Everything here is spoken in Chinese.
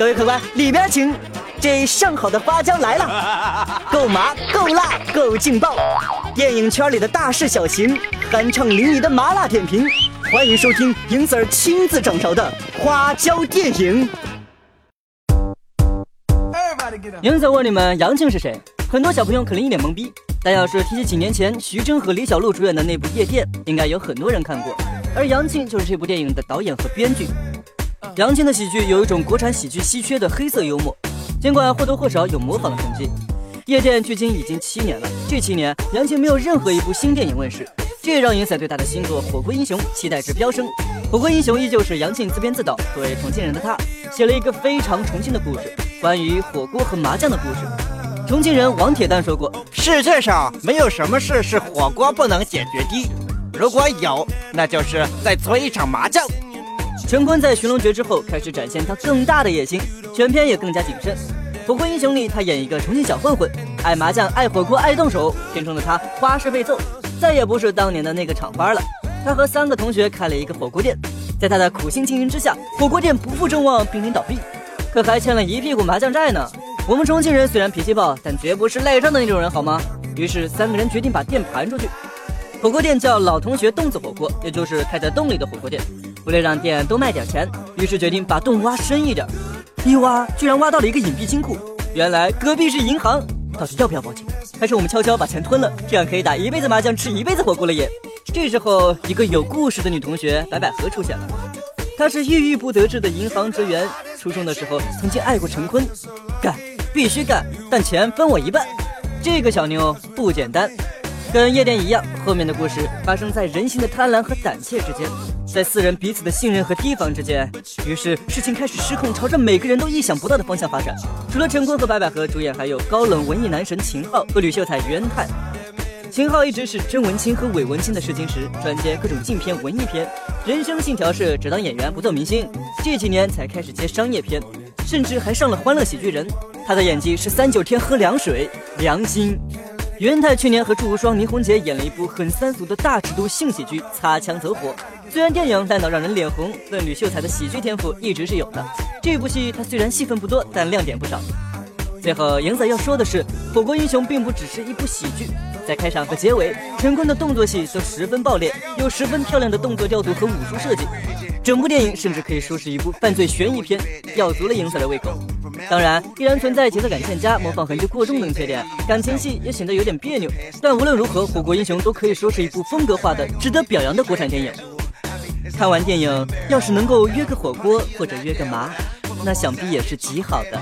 各位客官，里边请。这上好的花椒来了，够麻够辣够劲爆，电影圈里的大事小情，酣畅淋漓的麻辣点评，欢迎收听银 Sir 亲自掌勺的花椒电影。银 Sir 问你们杨庆是谁？很多小朋友可能一脸懵逼，但要是提起几年前徐峥和李小璐主演的那部《夜店》，应该有很多人看过。而杨庆就是这部电影的导演和编剧。杨庆的喜剧有一种国产喜剧稀缺的黑色幽默。尽管或多或少有模仿的痕迹，《夜店》距今已经七年了。这七年，杨庆没有任何一部新电影问世，这也让影赛对他的新作《火锅英雄》期待值飙升。《火锅英雄》依旧是杨庆自编自导，作为重庆人的他，写了一个非常重庆的故事，关于火锅和麻将的故事。重庆人王铁蛋说过：“世界上没有什么事是火锅不能解决的，如果有，那就是再搓一场麻将。”陈坤在《寻龙诀》之后开始展现他更大的野心，全片也更加谨慎。《火锅英雄》里，他演一个重庆小混混，爱麻将、爱火锅、爱动手。片中的他花式被揍，再也不是当年的那个厂花了。他和三个同学开了一个火锅店，在他的苦心经营之下，火锅店不负众望，濒临倒闭，可还欠了一屁股麻将债呢。我们重庆人虽然脾气暴，但绝不是赖账的那种人，好吗？于是三个人决定把店盘出去。火锅店叫老同学洞子火锅，也就是开在洞里的火锅店。为了让店多卖点钱，于是决定把洞挖深一点。一挖，居然挖到了一个隐蔽金库。原来隔壁是银行，到底要不要报警？还是我们悄悄把钱吞了，这样可以打一辈子麻将，吃一辈子火锅了耶？这时候，一个有故事的女同学白百合出现了。她是郁郁不得志的银行职员，初中的时候曾经爱过陈坤，干，必须干，但钱分我一半。这个小妞不简单。跟夜店一样，后面的故事发生在人性的贪婪和胆怯之间，在四人彼此的信任和提防之间。于是事情开始失控，朝着每个人都意想不到的方向发展。除了陈坤和白百合主演，还有高冷文艺男神秦昊和吕秀才、袁泰。秦昊一直是真文青和伪文青的试金石，专接各种禁片、文艺片。人生信条是只当演员不做明星。这几年才开始接商业片，甚至还上了《欢乐喜剧人》。他的演技是三九天喝凉水，良心。袁太去年和祝无双、倪虹洁演了一部很三俗的大尺度性喜剧《擦枪走火》，虽然电影烂到让人脸红，但吕秀才的喜剧天赋一直是有的。这部戏他虽然戏份不多，但亮点不少。最后，影仔要说的是，《火锅英雄》并不只是一部喜剧，在开场和结尾，陈坤的动作戏都十分爆裂，有十分漂亮的动作调度和武术设计。整部电影甚至可以说是一部犯罪悬疑片，吊足了影仔的胃口。当然，依然存在节奏感欠佳、模仿痕迹过重等缺点，感情戏也显得有点别扭。但无论如何，《火锅英雄》都可以说是一部风格化的、值得表扬的国产电影。看完电影，要是能够约个火锅或者约个麻，那想必也是极好的。